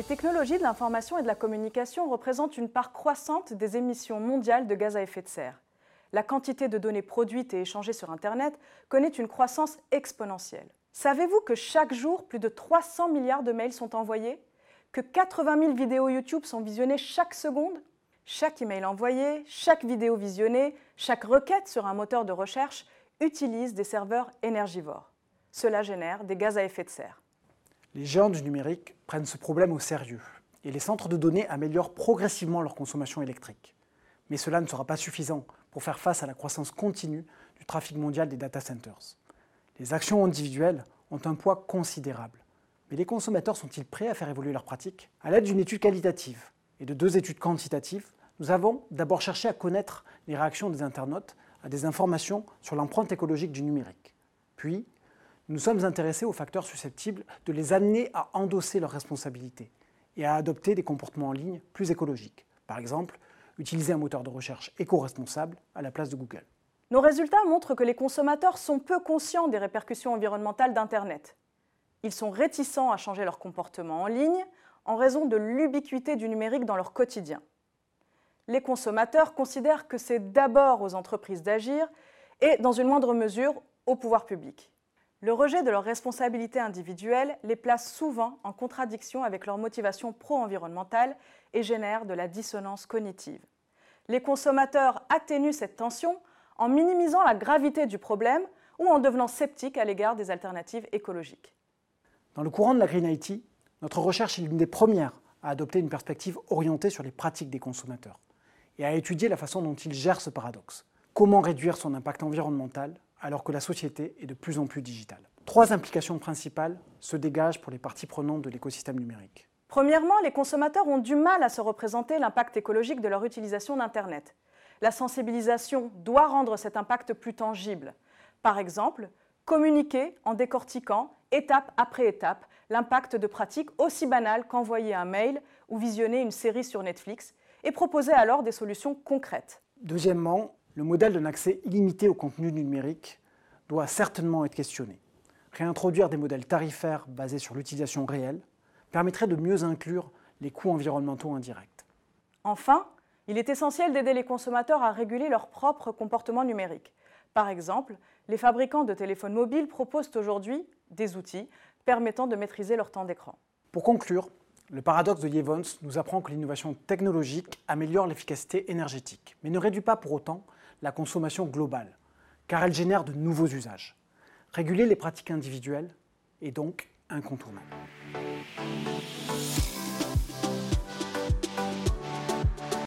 Les technologies de l'information et de la communication représentent une part croissante des émissions mondiales de gaz à effet de serre. La quantité de données produites et échangées sur Internet connaît une croissance exponentielle. Savez-vous que chaque jour, plus de 300 milliards de mails sont envoyés? Que 80 000 vidéos YouTube sont visionnées chaque seconde? Chaque email envoyé, chaque vidéo visionnée, chaque requête sur un moteur de recherche utilise des serveurs énergivores. Cela génère des gaz à effet de serre. Les géants du numérique prennent ce problème au sérieux et les centres de données améliorent progressivement leur consommation électrique. Mais cela ne sera pas suffisant pour faire face à la croissance continue du trafic mondial des data centers. Les actions individuelles ont un poids considérable. Mais les consommateurs sont-ils prêts à faire évoluer leurs pratiques? À l'aide d'une étude qualitative et de deux études quantitatives, nous avons d'abord cherché à connaître les réactions des internautes à des informations sur l'empreinte écologique du numérique. Puis, nous sommes intéressés aux facteurs susceptibles de les amener à endosser leurs responsabilités et à adopter des comportements en ligne plus écologiques. Par exemple, utiliser un moteur de recherche éco-responsable à la place de Google. Nos résultats montrent que les consommateurs sont peu conscients des répercussions environnementales d'Internet. Ils sont réticents à changer leur comportement en ligne en raison de l'ubiquité du numérique dans leur quotidien. Les consommateurs considèrent que c'est d'abord aux entreprises d'agir et, dans une moindre mesure, au pouvoir public. Le rejet de leurs responsabilités individuelles les place souvent en contradiction avec leurs motivations pro-environnementales et génère de la dissonance cognitive. Les consommateurs atténuent cette tension en minimisant la gravité du problème ou en devenant sceptiques à l'égard des alternatives écologiques. Dans le courant de la Green IT, notre recherche est l'une des premières à adopter une perspective orientée sur les pratiques des consommateurs et à étudier la façon dont ils gèrent ce paradoxe. Comment réduire son impact environnemental alors que la société est de plus en plus digitale. Trois implications principales se dégagent pour les parties prenantes de l'écosystème numérique. Premièrement, les consommateurs ont du mal à se représenter l'impact écologique de leur utilisation d'Internet. La sensibilisation doit rendre cet impact plus tangible. Par exemple, communiquer en décortiquant, étape après étape, l'impact de pratiques aussi banales qu'envoyer un mail ou visionner une série sur Netflix, et proposer alors des solutions concrètes. Deuxièmement, le modèle d'un accès illimité au contenu numérique doit certainement être questionné. Réintroduire des modèles tarifaires basés sur l'utilisation réelle permettrait de mieux inclure les coûts environnementaux indirects. Enfin, il est essentiel d'aider les consommateurs à réguler leur propre comportement numérique. Par exemple, les fabricants de téléphones mobiles proposent aujourd'hui des outils permettant de maîtriser leur temps d'écran. Pour conclure, le paradoxe de Yevons nous apprend que l'innovation technologique améliore l'efficacité énergétique, mais ne réduit pas pour autant la consommation globale, car elle génère de nouveaux usages. Réguler les pratiques individuelles est donc incontournable.